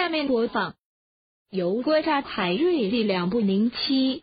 下面播放由国家海瑞力量部零七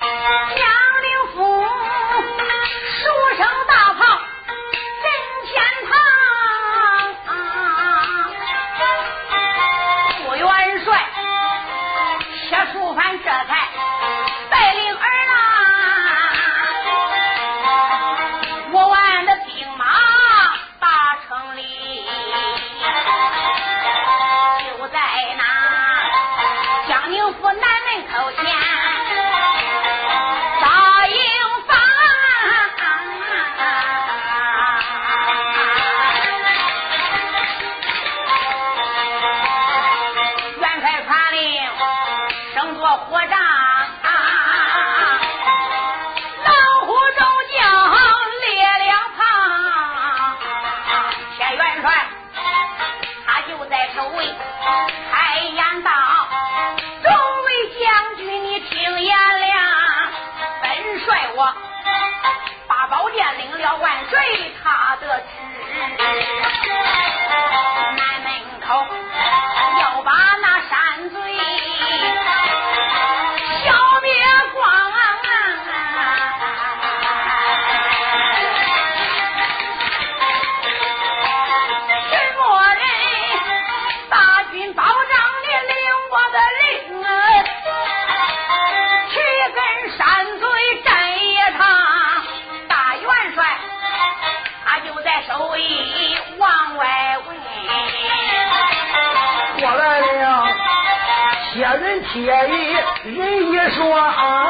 人铁语人一说。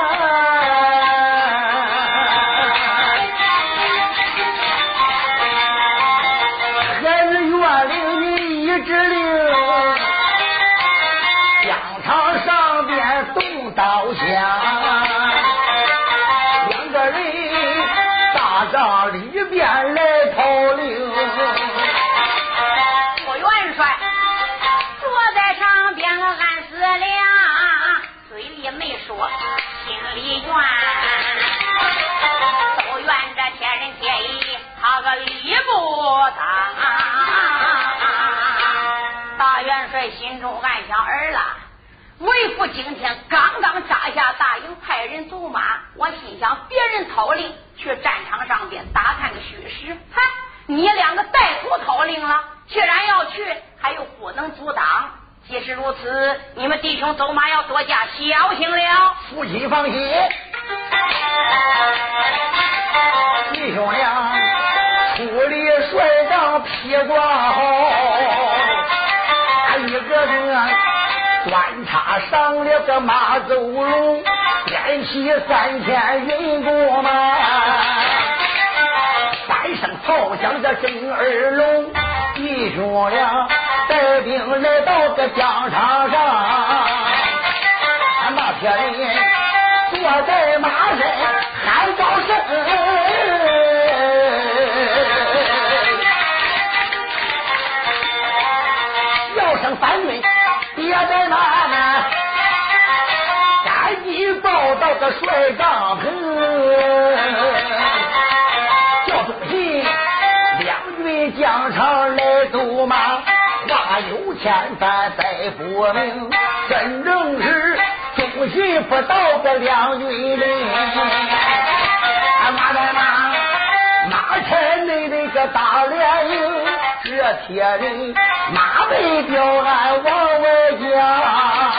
今天刚刚扎下大营，派人走马。我心想，别人讨令去战场上边打探个虚实，嗨，你两个带头讨令了。既然要去，还有不能阻挡。即使如此，你们弟兄走马要多加小心了。夫妻放心，弟兄俩出力帅帐披挂好，他一个人端插上了个马走龙，点起三千云弓马，三声炮响这震耳聋，弟兄俩带兵来到个疆场上。那些人坐在马身喊高声，叫声反军别怠慢，紧报到个帅帐棚，叫东西两军疆场来走马，话有千番再不明，真正是。中心不到个两军人，马在马，马车内那个大连营，这铁人马背吊鞍往外讲。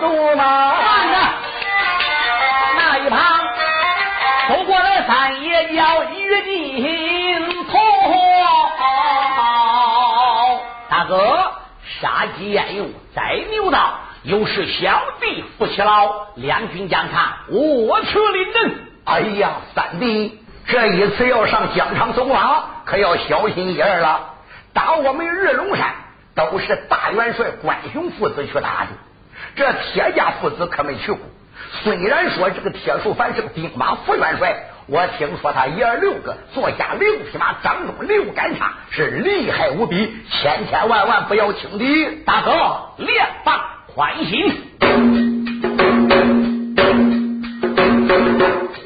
这要走马。那一旁走过来三爷叫于金头，大哥，杀鸡焉用宰牛刀？有事小弟扶起老，两军将场，我去领阵。哎呀，三弟，这一次要上疆场走马，可要小心一二了。打我们日龙山，都是大元帅关雄父子去打的，这铁家父子可没去过。虽然说这个铁树凡是个兵马副元帅，我听说他爷六个坐下六匹马，掌中六杆叉，是厉害无比，千千万万不要轻敌。大哥，列放宽心，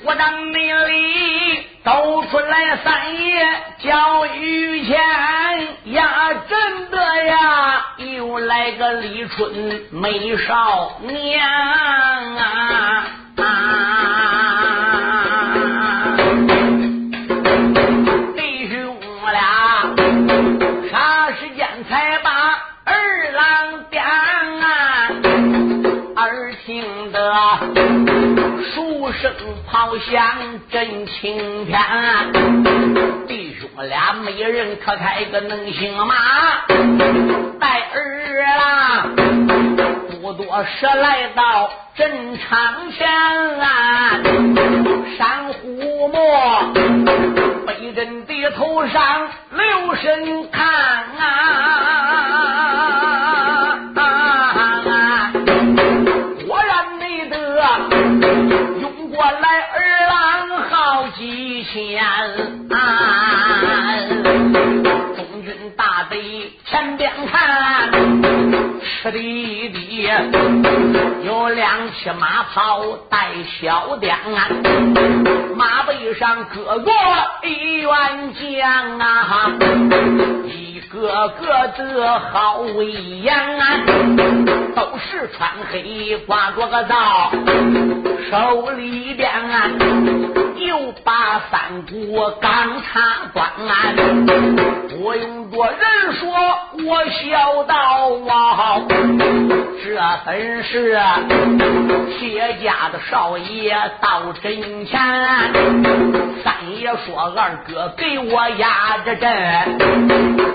我当命里都出来三爷叫御前呀，真，来个李春美少年啊！弟兄俩啥时间才把二郎点啊？耳听得数声炮响震青天，我俩没人可开个能行吗，带儿啦不多时来到阵场前啊，山虎莫背阵的头上留神看啊。吃的的有两匹马跑带小颠，马背上搁着一员将啊，一个个的好威严啊，都是穿黑挂着个刀，手里边啊又把三国刚插榜啊我有多人说我孝道啊这本是铁家的少爷到阵前，三爷说二哥给我压着阵，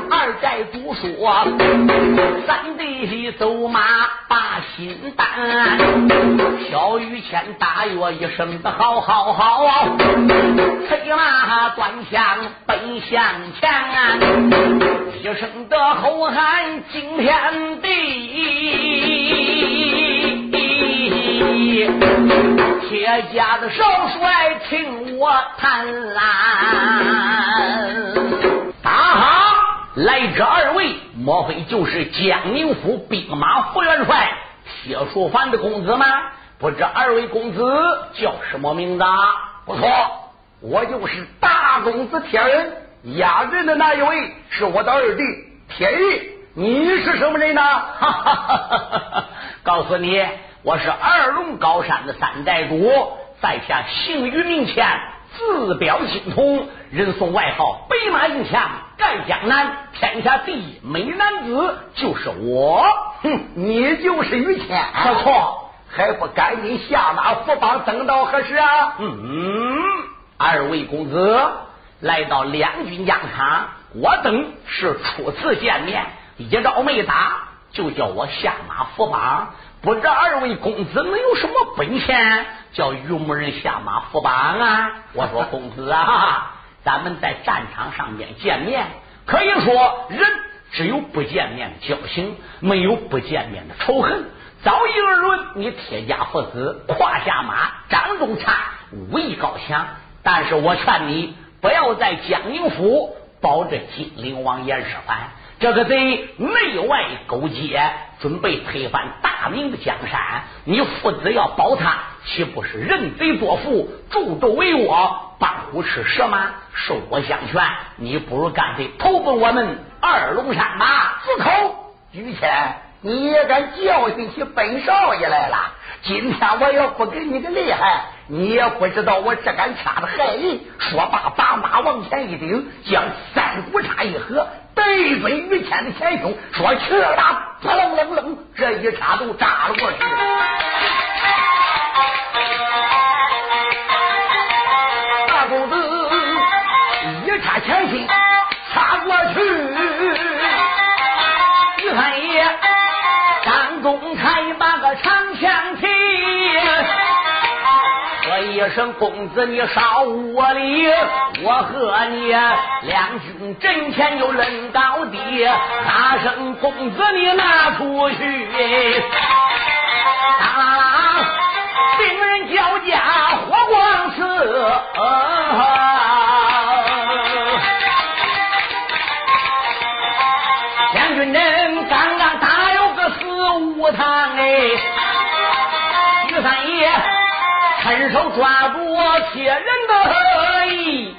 二寨主说三弟走马把心担，小雨谦大约一声的好好好，催马端枪奔向前，一声的吼喊惊天地。铁家的少帅，听我谈。大哈！来这二位，莫非就是江宁府兵马副元帅铁树凡的公子吗？不知二位公子叫什么名字？不错，我就是大公子铁人，压阵的那一位是我的二弟铁玉。你是什么人呢？哈哈哈哈哈！告诉你，我是二龙高山的三寨主，在下姓于名谦，字表精通，人送外号白马银枪，盖江南，天下第一美男子就是我。哼，你就是于谦，不错，还不赶紧下马扶帮，等到何时啊？嗯，二位公子来到两军疆场，我等是初次见面，一招没打就叫我下马扶帮，不知二位公子能有什么本钱，叫榆木人下马扶帮啊？我说 公子啊，咱们在战场上面见面，可以说人只有不见面的交情，没有不见面的仇恨。早一而论，你铁家父子胯下马，掌中叉，武艺高强。但是我劝你不要在江宁府保着金陵王严世蕃，这个贼内外勾结，准备推翻大明的江山。你父子要保他，岂不是认贼作父，助纣为我，帮虎吃蛇吗？受我相劝，你不如干脆投奔我们二龙山吧。住口！于谦，你也敢教训起本少爷来了？今天我要不给你个厉害，你也不知道我这杆叉子害人。说罢，把马往前一顶，将三股叉一合，对准于谦的前胸，说去了，扑棱棱棱，这一叉都扎了过去。大公子一叉前心插过去，于三爷声公子你少无礼，我和你两军阵前就论高低，大声公子你拿出去，当兵人交加火光刺。将军人刚刚打有个死无堂哎，于三爷伸手抓住铁人的衣，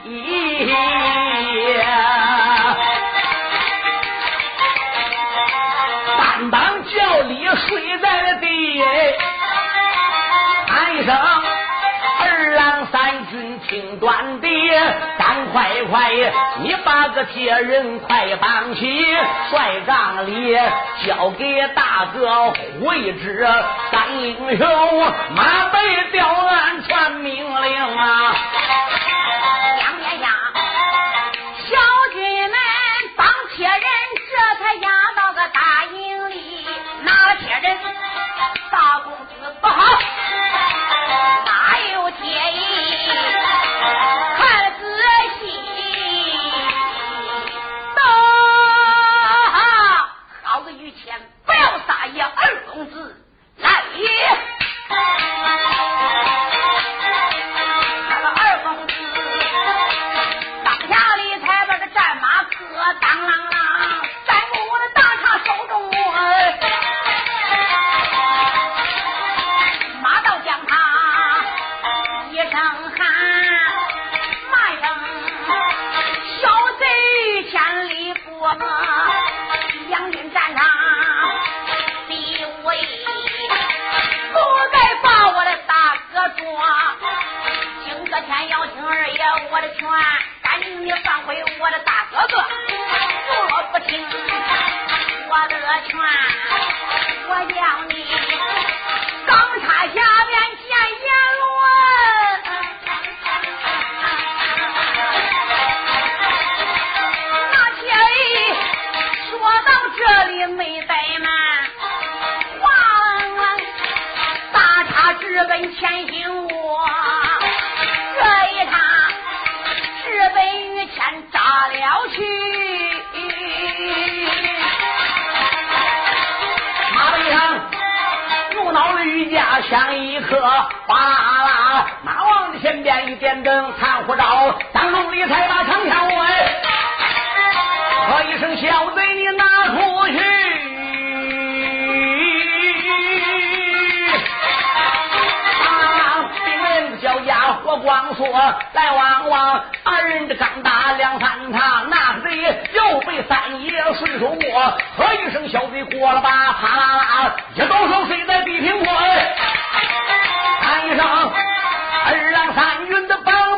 单当叫你睡在了地，军情端的。赶快快，你把个铁人快绑起，帅帐里交给大哥会知三英雄，马背吊鞍传命令啊！我劝我要你。像一颗哗啦，马王的身边一点灯，看护照，当中里才把长枪问，喝一声小贼，你拿出去。我，来往往二人的刚打两三趟，那贼又被三爷顺手摸，喝一声小贼过了吧，啪啦啦，一抖手睡在地平坡。一声二郎三云的棒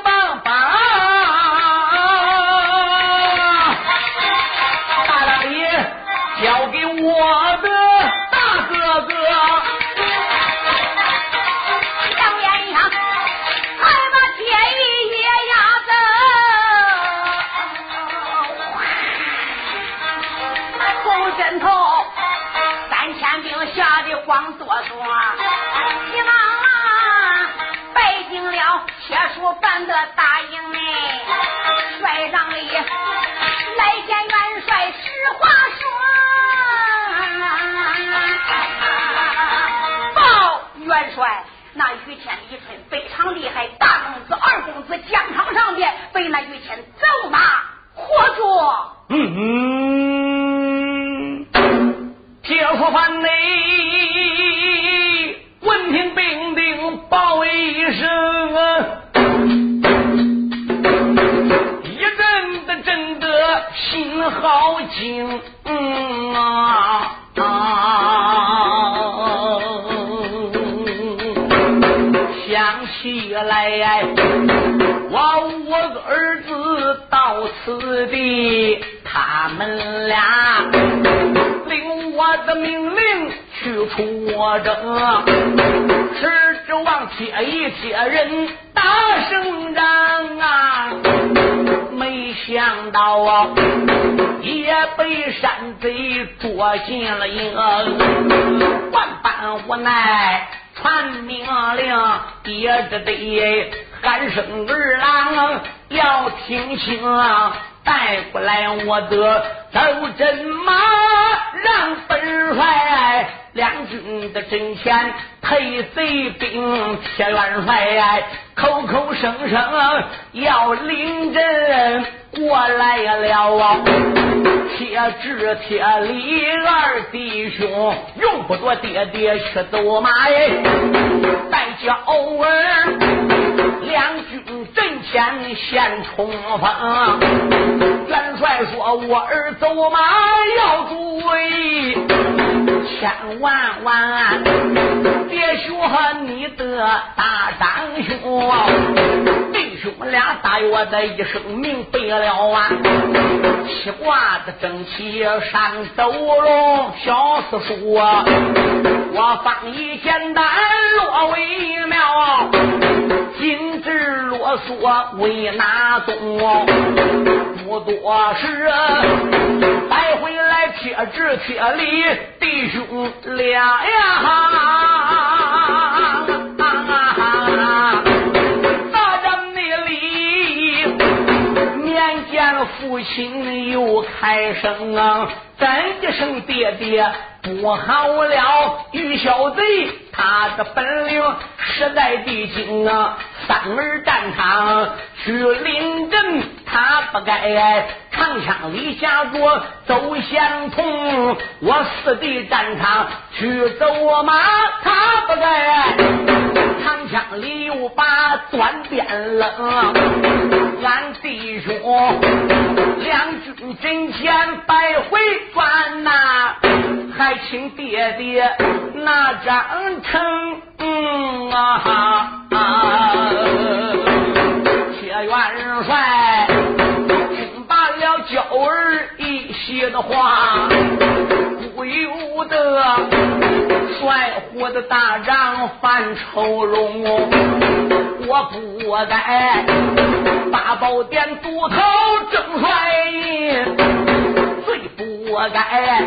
吓得慌哆嗦。铁树办的大营内，帅帐里来见元帅，实话说。报元帅，那于谦、李春非常厉害，大公子、二公子疆场上边被那于谦走马活捉。嗯嗯，心好惊啊！想起来，我五个儿子到此地，他们俩领我的命令去出征，是指望铁一铁人打胜仗啊！没想到啊，也被山贼捉进了营，万般无奈，传命令，爹只得喊声儿郎要听清，带过来我的走阵马，让本帅两军的阵前配贼兵，铁元帅口口声声要领阵过来了啊。铁志铁里二弟兄，用不着爹爹去走马哎，带叫儿两军阵前先冲锋。元帅说：“我儿走马要注意，千万万别学你的大长兄。”弟兄俩大约的一声明白了啊！西瓜的正气上斗龙，小四叔，我方一简单落为妙，精致啰嗦为哪宗？不多时，带回来贴纸贴礼，弟兄俩呀！父亲又开声啊，真一声爹爹不好了，于小贼他的本领实在的精啊，三门战场去临阵，他不该长枪里下锅走相同，我四弟战场去走马，他不该。长枪里又把断鞭扔，俺弟兄。两军阵前百回转呐，还请爹爹拿张成啊！铁元帅听罢了娇儿一些的话，不由得我的大帐犯愁容，我不该八宝殿都头正帅，最不该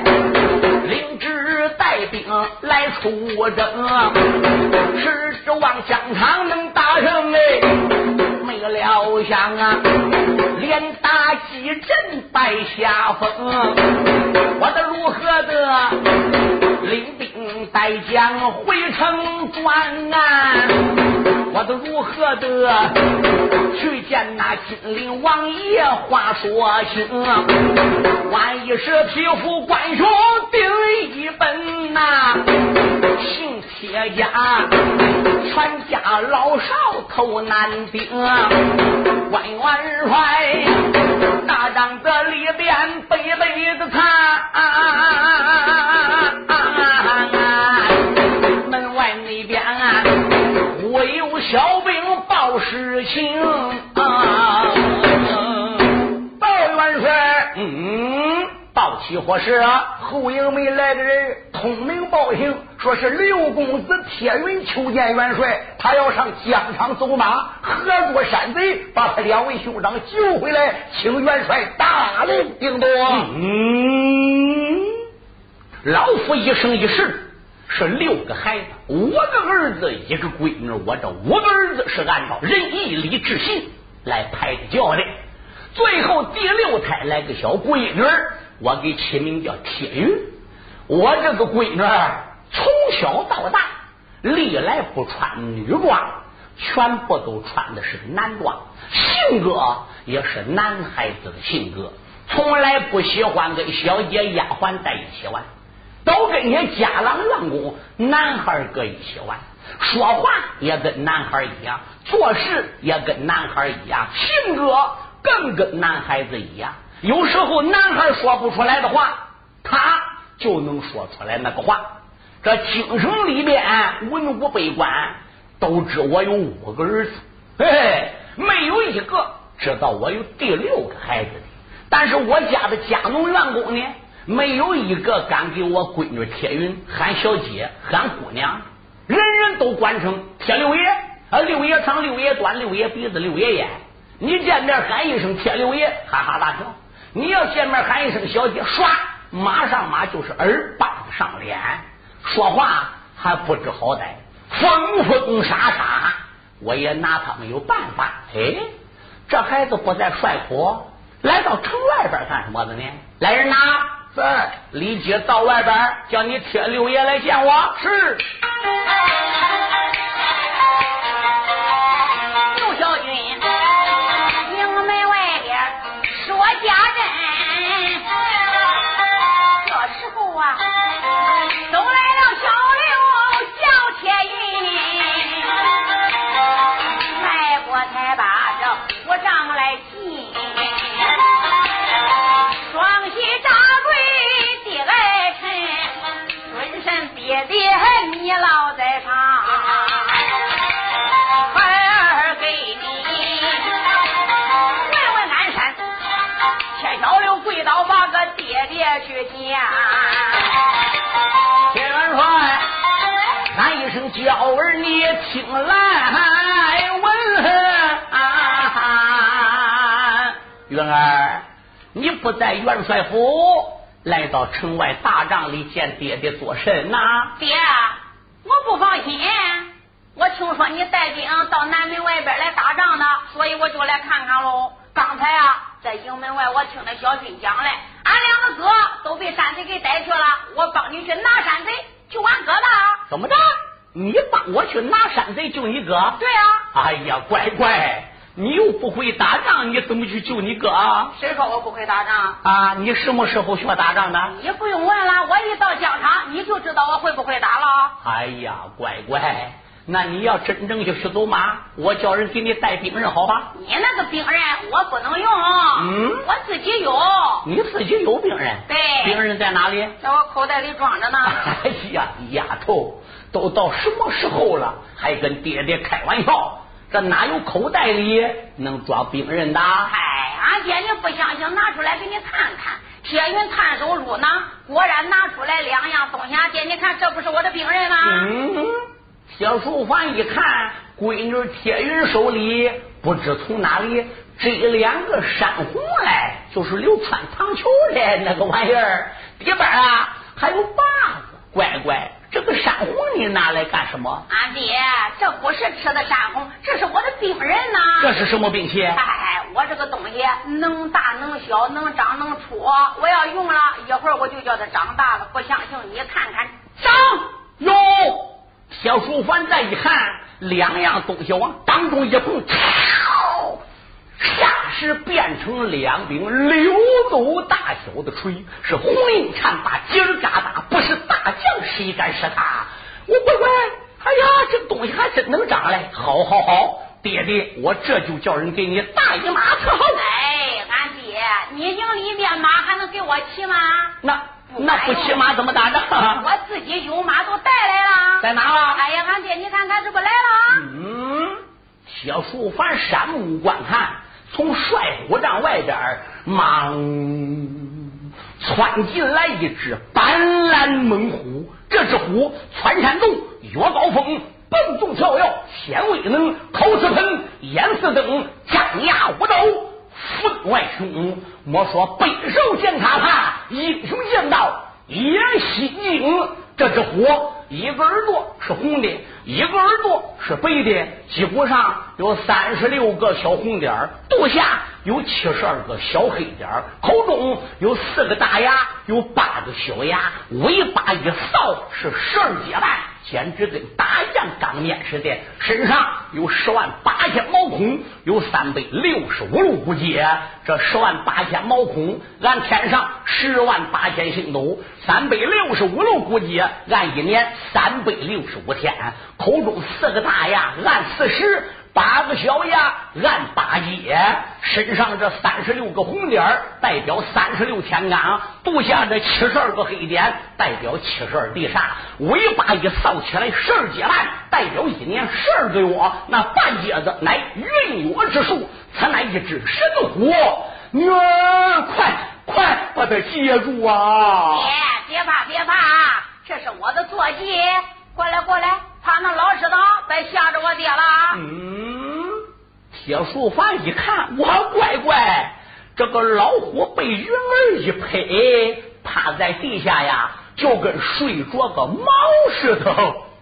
领旨带兵来出征，是指望疆场能打胜哎。没料想啊，连打几阵败下风，我的如何的领兵带将回城转啊？我的如何的去见那金陵王爷话说清？万一是匹夫官兄定一本呐，姓铁家全家老少头难定。关元帅，大帐子里边杯杯的茶，门报起火事啊！后营门来的人通明报信。说是刘公子铁云求见元帅，他要上疆场走马，合作山贼，把他两位兄长救回来，请元帅大令定夺。嗯，老夫一生一世是六个孩子，五个儿子，一个闺女，我这五个儿子是按照仁义礼智信来排教的，最后第六胎来个小闺女，我给起名叫铁云。我这个闺女。从小到大，历来不穿女装，全部都穿的是男装，性格也是男孩子的性格，从来不喜欢跟小姐丫鬟在一起玩，都跟些家郎员工男孩搁一起玩，说话也跟男孩一样，做事也跟男孩一样，性格更跟男孩子一样。有时候男孩说不出来的话，他就能说出来那个话。这京城里边文武百官都知我有五个儿子，嘿嘿，没有一个知道我有第六个孩子的。但是我家的家农员工呢，没有一个敢给我闺女铁云喊小姐、喊姑娘，人人都管成铁六爷啊，六爷长、六爷短、六爷鼻子、六爷眼。你见面喊一声铁六爷，哈哈大笑；你要见面喊一声小姐，唰，马上马就是耳巴上脸。说话还不知好歹，疯疯傻傻，我也拿他没有办法。哎，这孩子不在帅府，来到城外边干什么的呢？来人呐，在李姐到外边叫你铁六爷来见我。是。去见。铁元帅，喊一声叫儿，你听来闻啊！元儿，你不在元帅府，来到城外大帐里见爹爹做甚呐？爹，我不放心，我听说你带兵到南门外边来打仗呢，所以我就来看看喽。刚才啊，在营门外我听那小军讲嘞，俺两个哥都被山贼给逮去了，我帮你去拿山贼救俺哥的。怎么着？你帮我去拿山贼救你哥？对啊，哎呀，乖乖，你又不会打仗，你怎么去救你哥啊？谁说我不会打仗？啊，你什么时候学打仗的？你不用问了，我一到疆场你就知道我会不会打了。哎呀，乖乖，那你要真正就去走马，我叫人给你带兵刃，好吧？你那个兵刃我不能用，嗯我自己有，你自己有兵刃？对兵刃在哪里？在我口袋里装着呢。哎呀，丫头，都到什么时候了，还跟爹爹开玩笑？这哪有口袋里能装兵刃的？哎，俺爹你不相信，拿出来给你看看。铁云探手入囊，果然拿出来两样东西。俺爹，你看这不是我的兵刃吗？嗯，铁淑凡一看，闺女铁云手里不知从哪里这两个山红来，就是流川糖球的那个玩意儿，里边啊还有把子。乖乖，这个山红你拿来干什么？俺爹，这不是吃的山红，这是我的病人呐。这是什么兵器？哎，我这个东西能大能小，能长能粗。我要用了一会儿，我就叫它长大了。不相信你看看，长哟，铁淑凡再一看，两样东西往当中一碰，操！霎时变成两柄六斗大小的锤，是红缨缠把，劲儿嘎达，不是大将谁敢使他？我乖乖，哎呀，这东西还真能长嘞！好好好，爹爹，我这就叫人给你大姨妈伺候。哎，俺爹，你营里面马还能给我骑吗？那那不骑马怎么打仗？我自己有马都带来了。在哪啊？哎呀，俺爹，你看看这不来了？嗯，铁树凡山目观看，从帅虎帐外边忙窜进来一只斑斓猛虎。这只虎窜山洞，越高峰，蹦动跳跃，天威能，口似喷，眼似灯，张牙舞爪。分外凶猛，莫说北手见他怕，英雄见到也心惊。这只虎，一个耳朵是红的，一个耳朵是白的，脊骨上有三十六个小红点，肚下有七十二个小黑点，口中有四个大牙，有八个小牙，尾巴一扫是十二节半。简直跟打样钢面似的，身上有十万八千毛孔，有三百六十五路骨节。这十万八千毛孔，按天上十万八千星斗；三百六十五路骨节，按一年三百六十五天。口中四个大牙，按四十。八个小牙按八节，身上这三十六个红点代表三十六天罡，肚下这七十二个黑点代表七十二地煞，尾巴一扫起来十二节半，代表一年十二个月。那半截子乃运月之数，此乃一只神虎。女儿，快快把它接住啊！别别怕别怕，这是我的坐骑。过来过来，怕那老师的别吓着我爹了。嗯，铁树凡一看，我乖乖，这个老虎被云儿一拍，趴在地下呀，就跟睡着个猫似的。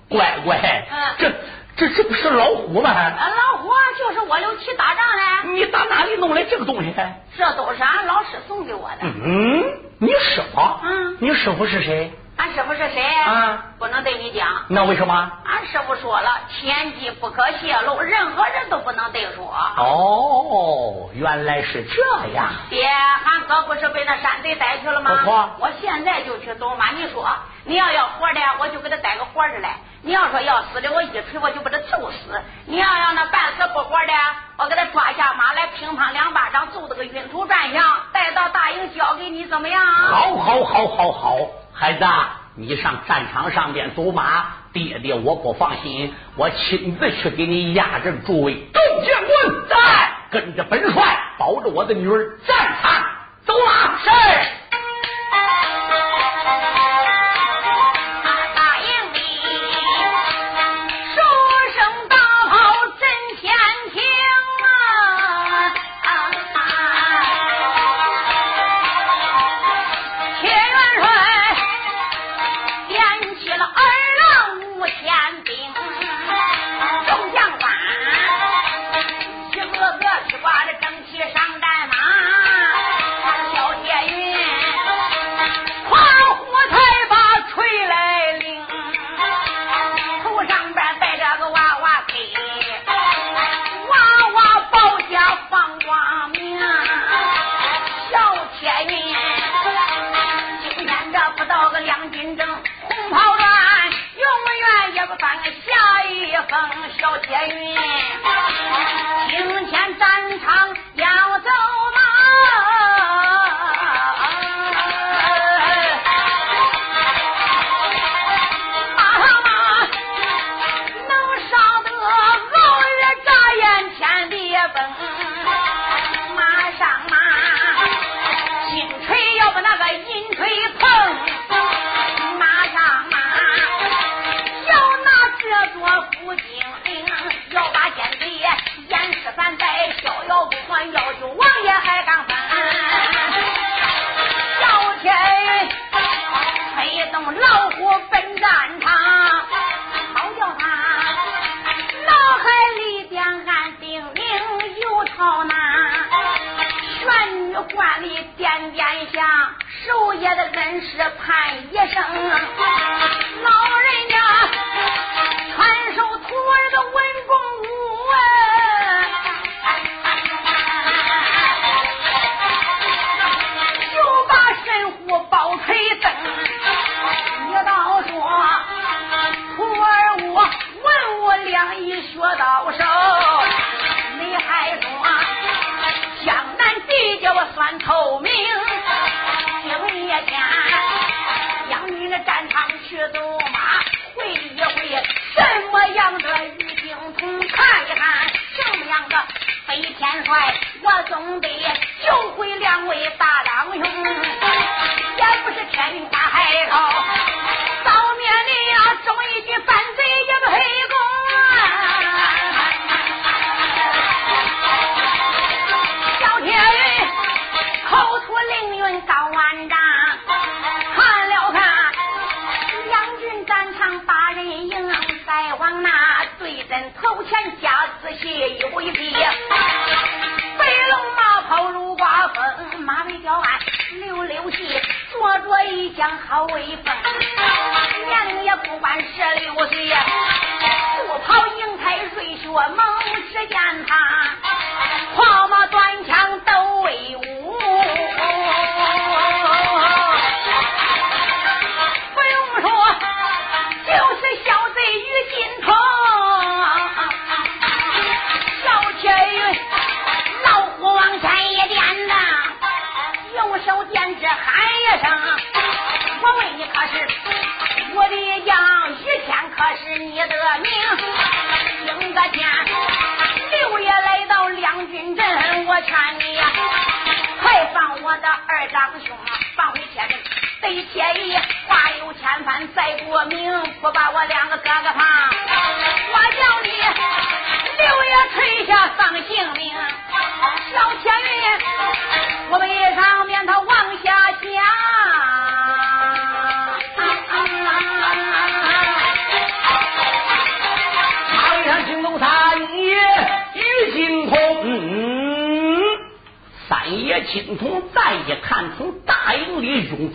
乖乖，嗯这这这不是老虎吗？老虎就是我刘七打仗的。你打哪里弄来这个东西？这都是俺老师送给我的。嗯，你师傅？嗯，你师傅是谁？俺师傅是谁？啊，不能对你讲。那为什么？俺师傅说了，天机不可泄露，任何人都不能对说。哦，原来是这样。爹，俺哥不是被那山贼逮去了吗？我现在就去走马，你说，你要要活的，我就给他逮个活着来；你要说要死的，我一锤我就把他揍死；你要要那半死不活的，我给他抓下马来，乒乓两巴掌揍得个晕头转向，带到大营交给你，怎么样？好，好，好，好，好。孩子，你上战场上边走马，爹爹我不放心，我亲自去给你压阵助威。众将官在，跟着本帅，保着我的女儿战场走马。是。Yang. 好威风，年龄也不管十六岁呀，不跑迎泰瑞雪蒙，只见他。你的命，应该见。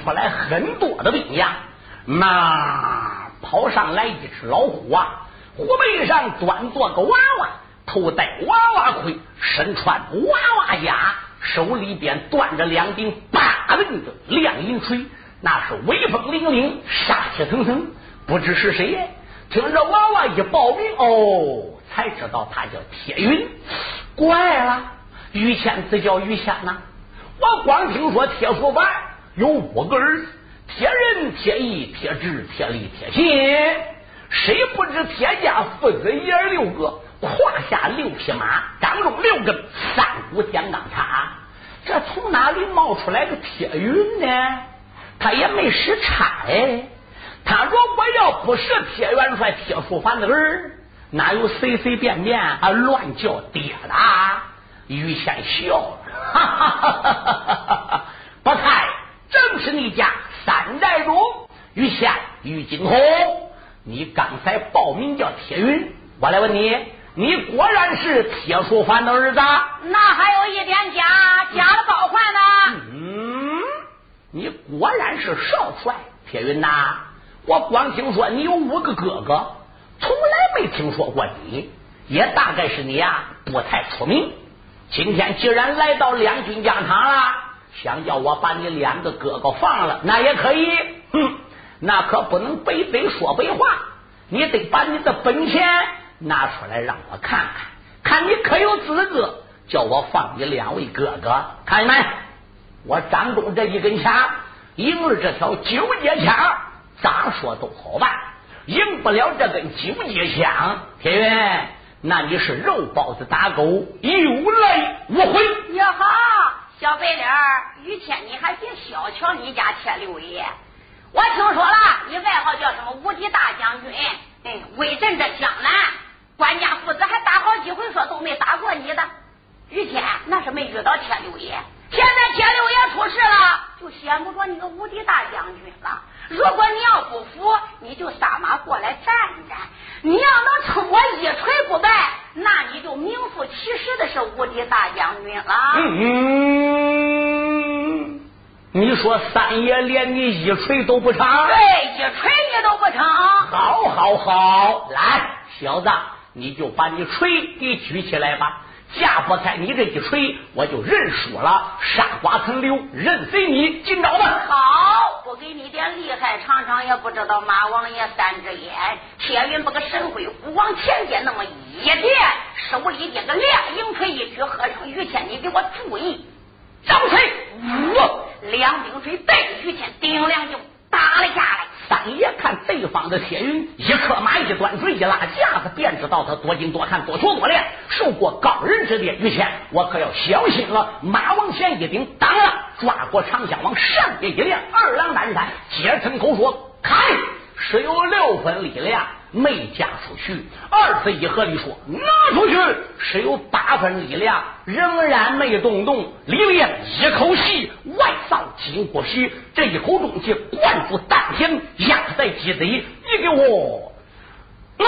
出来很多的兵呀，那跑上来一只老虎啊，虎背上端坐个娃娃，头戴娃娃盔，身穿娃娃甲，手里边端着两柄八棱的亮银锤，那是威风凛凛，杀气腾腾。不知是谁，听着娃娃一报名，哦，才知道他叫铁云。怪了。于谦自叫于谦呐，我光听说铁书板有五个儿子：铁人、铁义、铁智、铁力、铁心。谁不知铁家父子爷儿六个，胯下六匹马，掌中六根三股天罡叉。这从哪里冒出来个铁云呢？他也没使差哎。他如果要不是铁元帅铁书凡的儿，哪有随随便便啊乱叫爹的？于谦笑了，哈哈哈哈哈哈！不看正是你家三代主于谦、于金红。你刚才报名叫铁云，我来问你，你果然是铁树凡的儿子？那还有一点假，假的包换呢？嗯，你果然是少帅铁云呐！我光听说你有五个哥哥，从来没听说过你，也大概是你呀不太出名。今天既然来到两军疆场了，想叫我把你两个哥哥放了，那也可以。哼，那可不能背嘴说白话，你得把你的本钱拿出来让我看看，看你可有资格叫我放你两位哥哥。看见没？我掌中这一根枪，赢了这条九节枪，咋说都好办；赢不了这根九节枪，铁云。那你是肉包子打狗，有来无回。呀哈，小白脸于谦，你还别小瞧你家铁六爷。我听说了，你外号叫什么无敌大将军，哎，威震这江南。官家父子还打好几回，说都没打过你的。于谦那是没遇到铁六爷，现在铁六爷出事了，就显不着你个无敌大将军了。如果你要不服，你就撒马过来战战。你要能撑我一锤不败，那你就名副其实的是无敌大将军了。嗯，你说三爷连你一锤都不成？对，一锤你都不成。好，好，好，来，小子，你就把你锤给举起来吧。架不开你这一锤，我就认输了。杀瓜藤流，任随你，今朝吧。好，不给你点厉害常常，也不知道马王爷三只眼。铁云把个神龟虎往前边那么一点，手里这个亮银锤一举，喝声于谦，你给我注意，张锤，呜，两柄锤带着于谦顶梁就打了下来。当夜看对方的铁云，一磕马一端锤一拉架子，便知道他多精多看多学多练，受过高人指点。于谦，我可要小心了。马往前一顶，当了，抓过长枪往上边一连，二郎担山，接成口说：“开，是有六分力量。”没嫁出去，二次一合力说拿出去，是有八分力量，仍然没动动。李烈一口气外放金过虚，这一口中气灌入丹田，压在鸡贼，你给我拿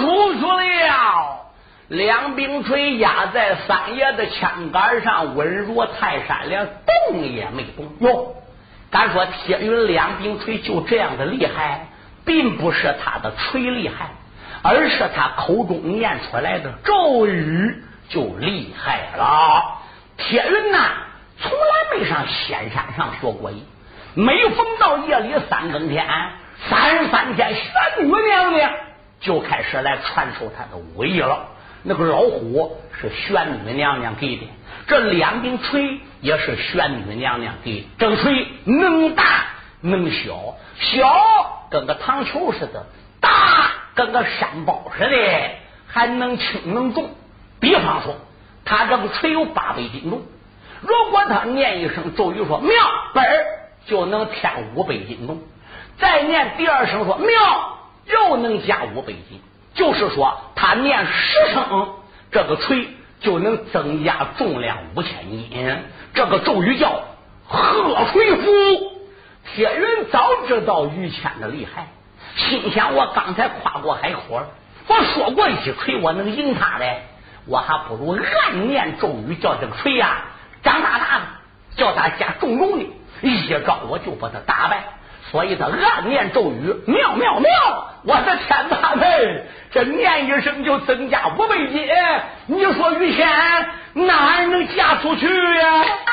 出去了。两柄锤压在三爷的枪杆上，稳若泰山，连动也没动。哟。敢说铁云两柄锤就这样的厉害，并不是他的锤厉害，而是他口中念出来的咒语就厉害了。铁云呐，从来没上仙山上学过艺，每逢到夜里三更天、三十三天，玄女娘娘就开始来传授他的武艺了。那个老虎是玄女娘娘给的。这两柄锤也是玄女娘娘给，这锤能大能小，小跟个糖球似的，大跟个山包似的，还能轻能重。比方说，他这个锤有八百斤重，如果他念一声咒语说妙本儿，就能添五百斤重；再念第二声说妙，又能加五百斤。就是说，他念十声，这个锤。就能增加重量五千斤。这个咒语叫贺水符。铁云早知道于谦的厉害，心想：我刚才跨过海口，我说过一锤我能赢他的，我还不如暗念咒语叫这个锤呀，长大大的叫他加重用的，一招我就把他打败。所以他暗念咒语，妙妙妙！我的天大门，这念一声就增加五倍斤。你说于谦哪能嫁出去呀？啊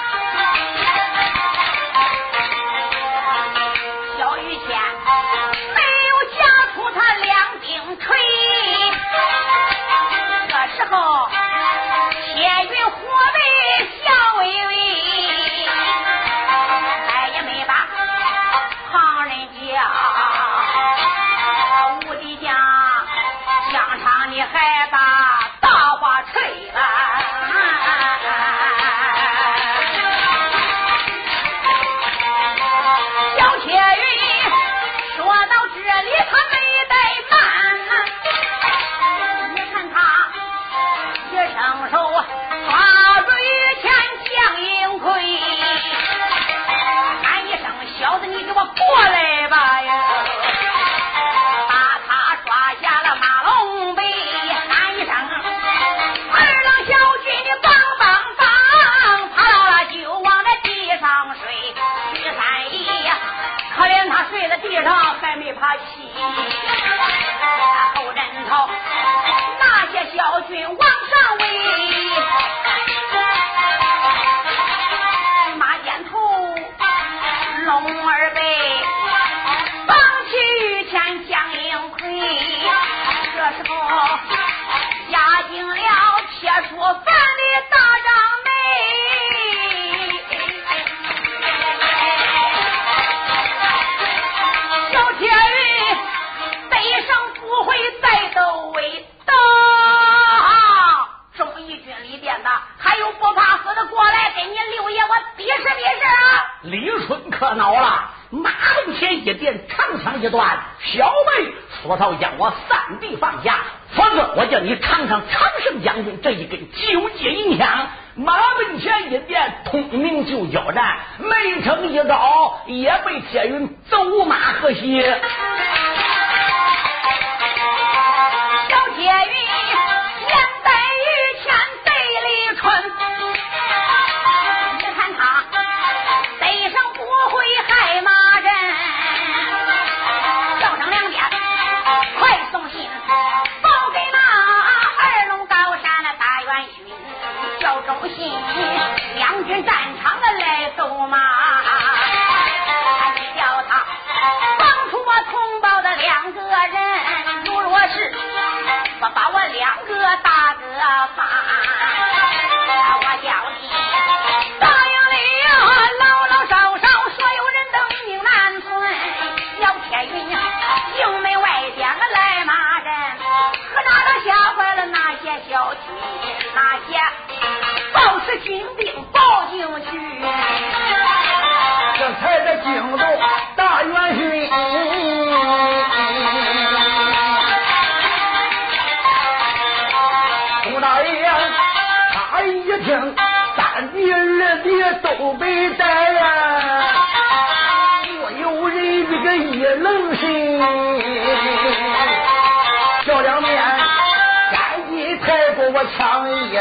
战场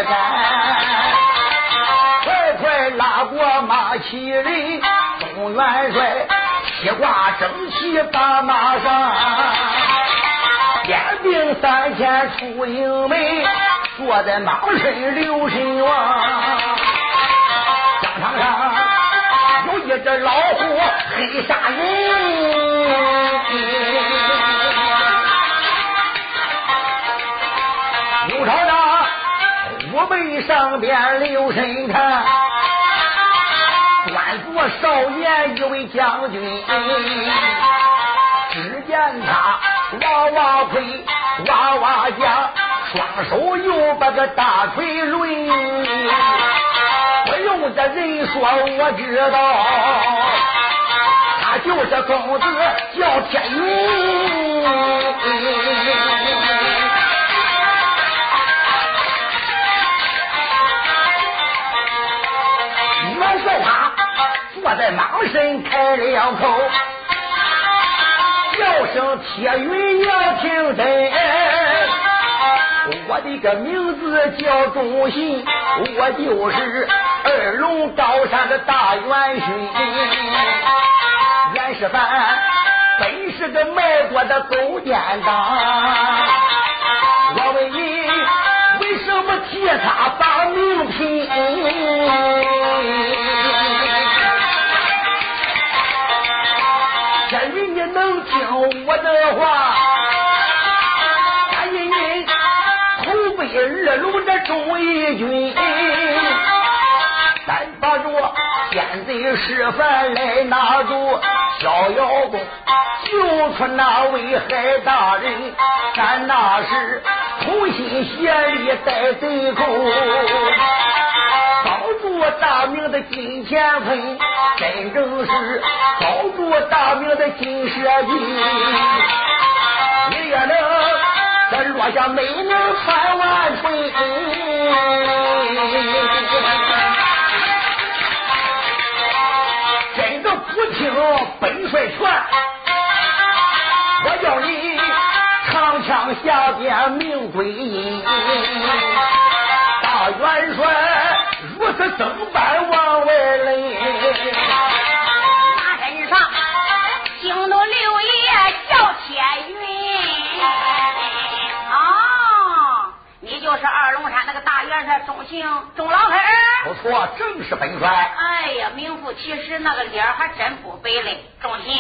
杆，快快拉过马骑人，中元帅披挂整齐把马上，点兵三千出营门，坐在马身留神望，疆场上有一只老虎黑杀人。背上边留神看，端坐少年一位将军，只见他哇哇盔，哇哇将，双手又把个大锤抡。不用这人说，我知道，他就是公子叫天云。在马身开了口，叫声铁云要听真，我的个名字叫忠信，我就是二龙高山的大元勋。袁世蕃本是个卖国的狗奸党，我问你，为什么替他把命拼？忠义军，咱把着奸贼示范来拿住逍遥宫，救出那位海大人，咱那是同心协力带贼寇，保住大明的金钱坤，真正是保住大明的金社稷，你也能。这落下美名传万春，真个不听本帅劝，我叫你长枪下边命归阴。大元帅如此怎般钟情钟老黑不错，正是本帅。哎呀，名副其实，那个脸还真不白嘞。钟情，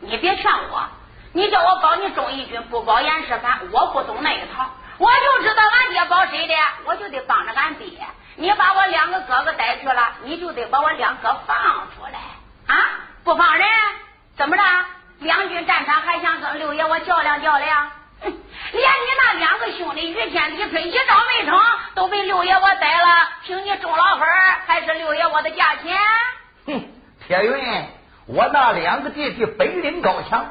你别劝我，你叫我保你忠义军，不保严世蕃，我不懂那一套。我就知道俺爹保谁的，我就得帮着俺爹。你把我两个哥哥逮去了，你就得把我两哥放出来啊！不放人，怎么着？两军战场还想跟六爷我较量较量？连你那两个兄弟于天李春一招没成，都被六爷我逮了，凭你钟老汉还是六爷我的价钱？哼，铁云，我那两个弟弟本领高强，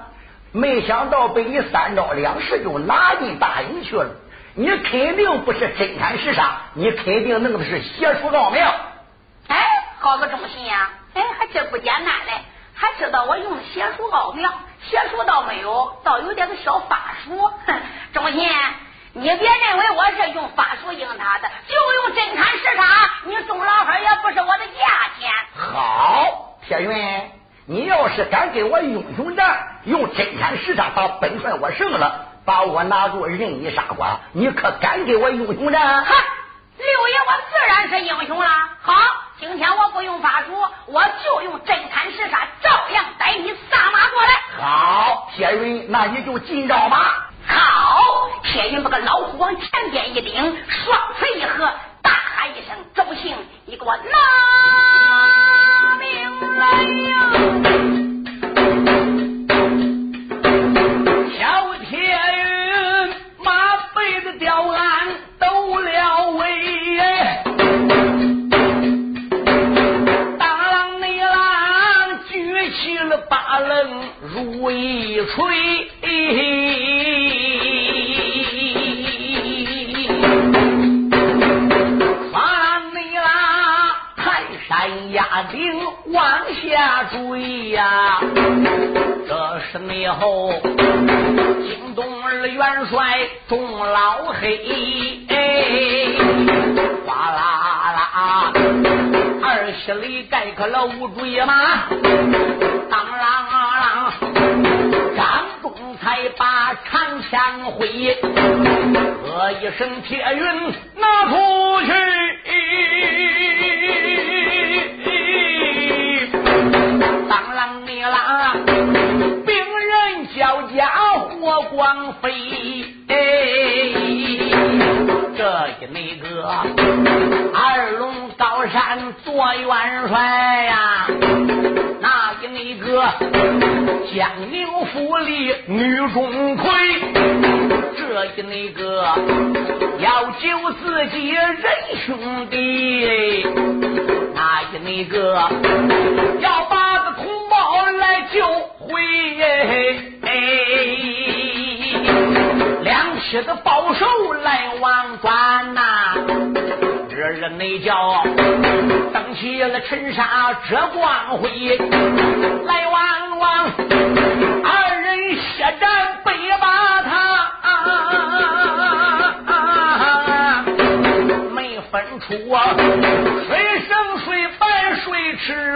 没想到被你三招两式就拉进大营去了。你肯定不是真砍实杀，你肯定弄的是邪术奥妙。哎，好个忠心呀！哎，还真不简单嘞，还知道我用邪术奥妙。邪术倒没有，倒有点个小法术。哼，忠信，你别认为我是用法术赢他的，就用真砍实杀，你钟老汉也不是我的价钱。好，铁云，你要是敢跟我英雄战，用真砍实杀把本帅我胜了，把我拿住任意杀剐，你可敢给我英雄战？哈，六爷，我自然是英雄了。好，今天我不用法术，我就用真砍实杀，照样带你撒马过来。好，铁云，那你就进招吧。好，铁云把个老虎往前边一顶，双腿一合，大喊一声：“周兴，你给我拿命来呀！”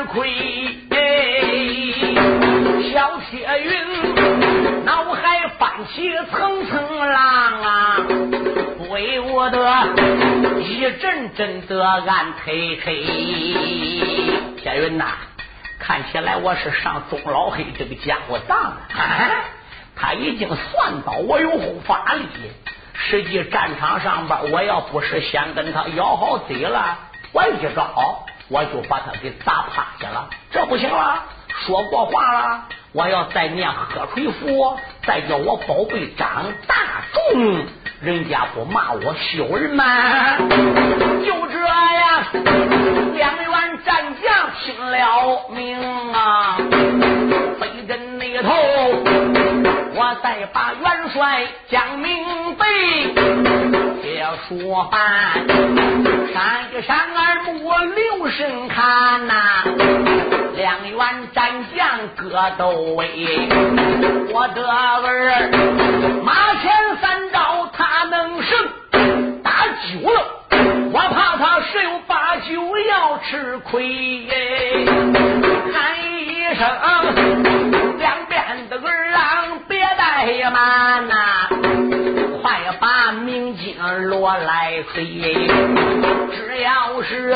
亏。小铁云脑海翻起层层浪啊，不由得一阵阵的暗推推。铁云呐，看起来我是上钟老黑这个家伙当了。他已经算到我有法力。实际战场上边，我要不是先跟他咬好嘴了，我一招我就把他给打趴下了。这不行了，说过话了，我要再念喝水符，再叫我宝贝长大众，人家不骂我小人吗？就这样，两员战将拼了命啊，飞针那头。我再把元帅讲明白，别说半，闪一闪我留神看呐，两员战将各都威，我的儿马前三招他能胜，打久了我怕他十有八九要吃亏，喊一声我来吹。只要是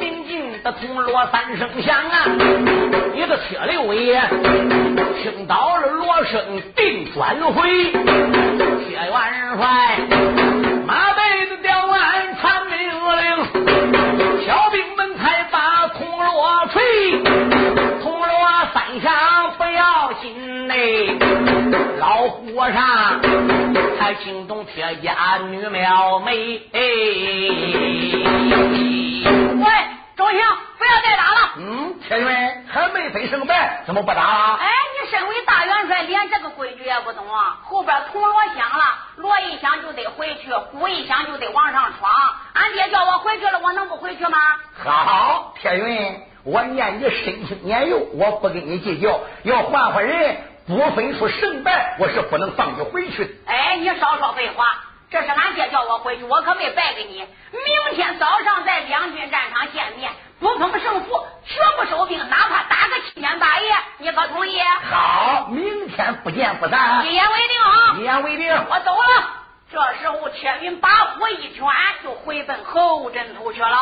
明镜的铜锣三声响啊，一个铁六爷听到了锣声定转回。家女庙妹。喂，周兴，不要再打了。嗯，铁云还没分胜败，怎么不打了？哎，你身为大元帅，连这个规矩也不懂啊？后边铜锣响了，锣一响就得回去，鼓一响就得往上闯。俺爹叫我回去了，我能不回去吗？好，铁云，我念你身轻年幼，我不跟你计较。要换换人。不分出胜败，我是不能放你回去的。哎，你少说废话，这是俺爹叫我回去，我可没白给你。明天早上在两军战场见面，不分胜负，绝不收兵，哪怕打个七天八夜，你可同意？好，明天不见不散。一言为定啊！一言为定。我走了。这时候，铁云把火一拳，就回奔侯阵头去了。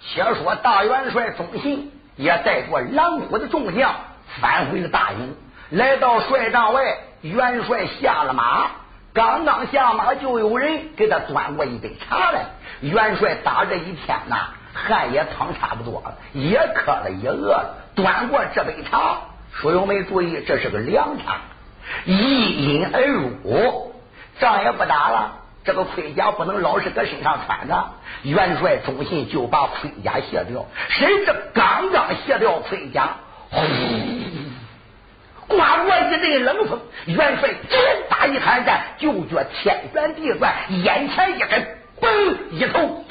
且说大元帅钟信也带着狼虎的众将返回了大营。来到帅帐外，元帅下了马，刚刚下马，就有人给他端过一杯茶来。元帅打这一天呐，汗也淌差不多了，也渴了，也饿了，端过这杯茶，书友们注意，这是个凉茶，一饮而入，仗也不打了，这个盔甲不能老是搁身上穿着。元帅忠信就把盔甲卸掉，谁知刚刚卸掉盔甲，呼！刮过一阵冷风，元帅真打一寒战，就觉天旋地转，眼前一黑，嘣，一头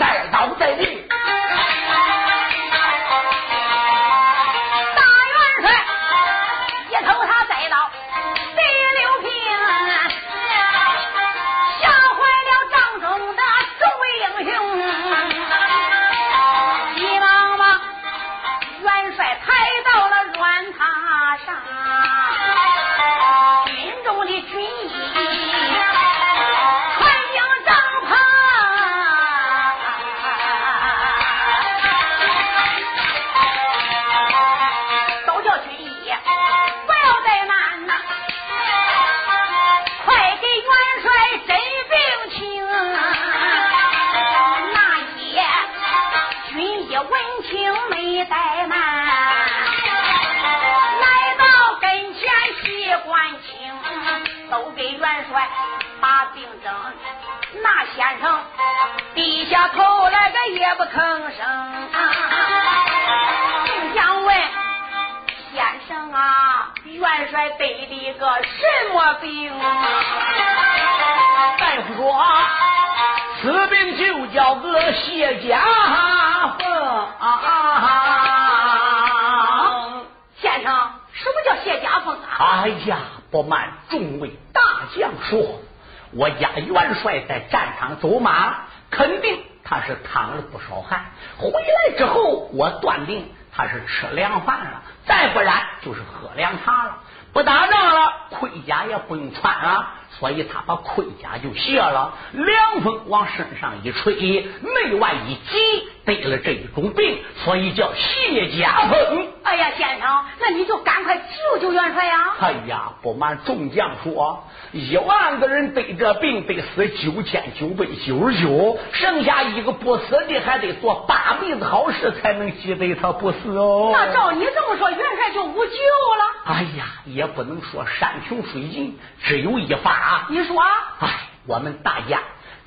往身上一吹，内外一挤，得了这一种病，所以叫谢家风。哎呀，先生，那你就赶快救救元帅呀！哎呀，不瞒众将说，一万个人得这病，得死九千九百九十九，剩下一个不死的，还得做八辈子好事才能记得他不死哦。那照你这么说，元帅就无救了？哎呀，也不能说山穷水尽，只有一法。你说，哎，我们大家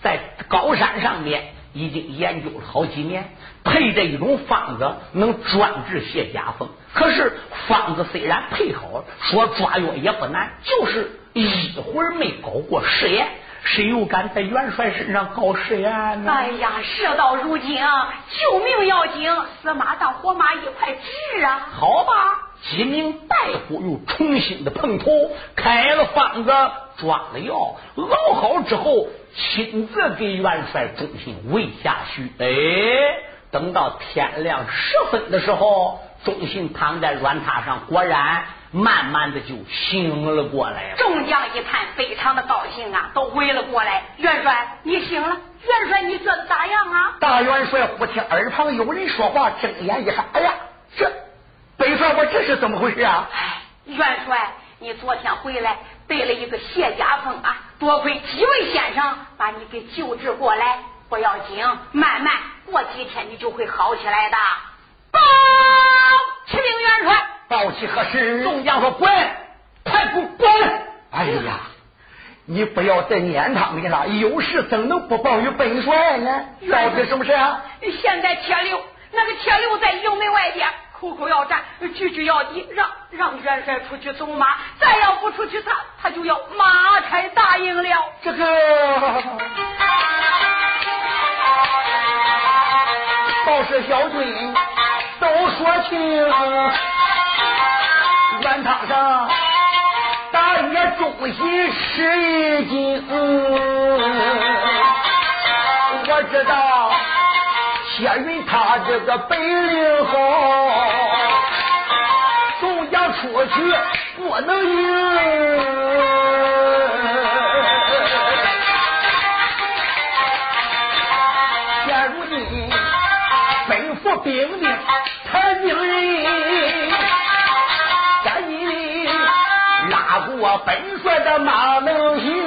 在高山上面已经研究了好几年，配这一种方子能专治泄甲风。可是方子虽然配好了，说抓药也不难，就是一会儿没搞过试验。谁又敢在元帅身上搞实验呢？哎呀，事到如今，救命要紧，死马当活马医，快治啊！好吧。几名大夫又重新的碰头，开了方子，抓了药，熬好之后，亲自给元帅中心喂下去。哎，等到天亮十分的时候，中信躺在软榻上，果然慢慢的就醒了过来。众将一看，非常的高兴啊，都围了过来。元帅，你醒了！元帅，你觉得咋样啊？大元帅忽听耳旁有人说话，睁眼一看，哎呀，这。北帅，我这是怎么回事啊？哎，元帅，你昨天回来得了一个谢家风啊！多亏几位先生把你给救治过来，不要紧，慢慢过几天你就会好起来的。报，启禀元帅，报其何事？众将说：滚，快给我滚！哎呀，你不要再撵他们了，有事怎能不报于本帅呢？到底什么事啊？现在铁流那个铁流在营门外边。口口要战，句句要敌，让让元帅出去走马，再要不出去，他他就要马开大营了。这个 报是小军都说清，原堂上大爷忠心吃一惊，我知道。谢云他这个本领好，众将出去不能赢。现如今吩咐兵丁太惊人，赶紧拉过本帅的马能行。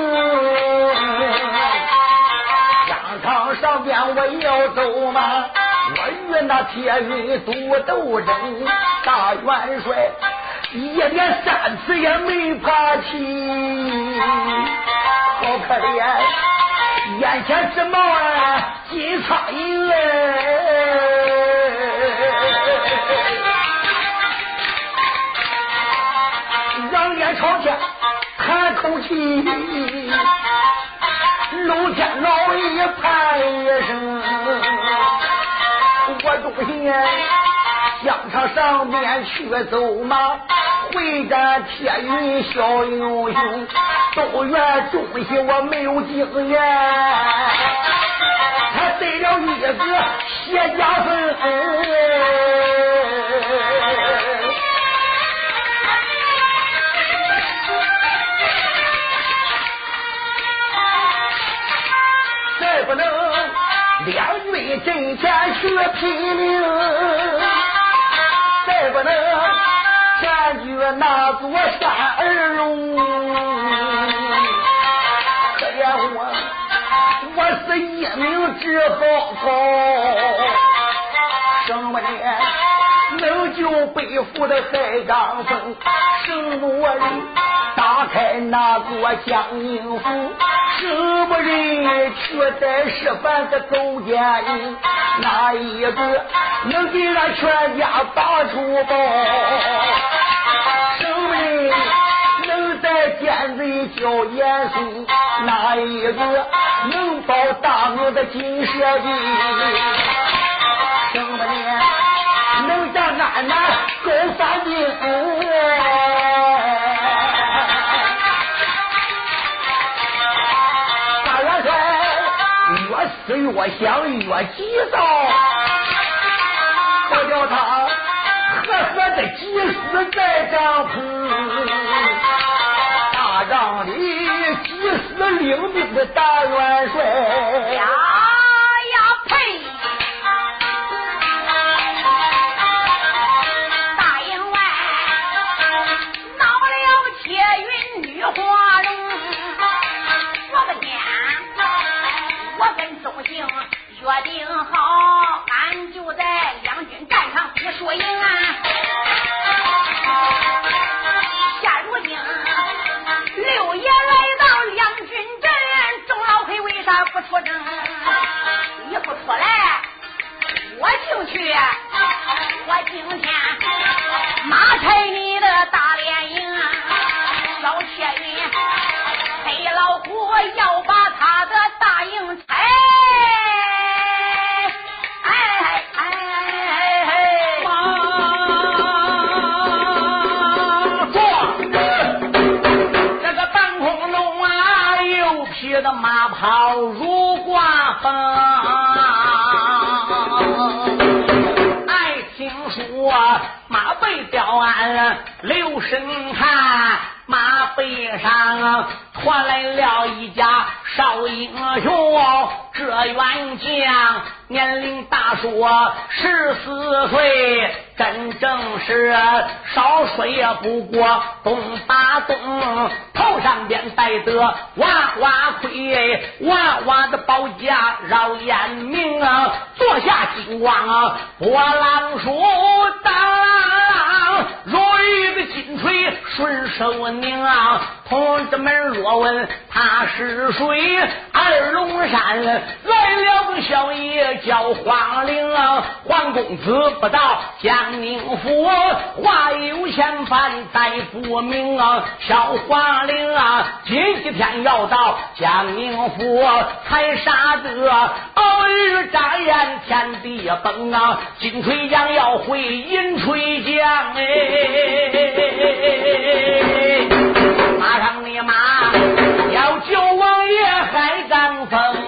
我要走吗？我与那铁云独斗争，大元帅一连三次也没爬起，好可怜，眼前直冒啊金苍蝇哎，仰脸朝天叹口气。龙天老爷叹一声，我东西疆场上面去走马，会战铁云小英雄，都怨东西我没有经验，他得了一个谢家坟。两军阵前去拼命，再不能占据那座山儿龙。可怜我，我是一名纸包包，什么人能救背负的海刚峰？什么人打开那座江宁府？什么人却在十番的走奸淫？哪一个能给俺全家把出宝？什么人能在奸贼叫严嵩？哪一个能保大明的金蛇地？什么人能让俺那勾三金？是越想越急躁，可叫他呵呵的急死在帐篷，大帐里急死领兵的大元帅约定好，俺就在两军战场比输赢啊！现如今六爷来到两军阵，钟老黑为啥不出征？你不出来，我就去，我今天马拆你的大连营，背吊鞍留神看，马背上驮来了一家少英雄。这员将年龄大说十四岁，真正是少说也不过东八东，头上边戴的娃娃盔，娃娃的宝甲绕眼明啊，坐下金光波浪树，当如意的金锤顺手拧啊，同志们若问他是谁，二龙山来了个小爷叫黄陵啊，黄公子不到江宁府，话有千番再不明啊，小黄陵啊，今天要到江宁府，才杀得鳌日眨眼天地崩啊，金锤将要回银锤将哎。打上你妈要救王爷还敢封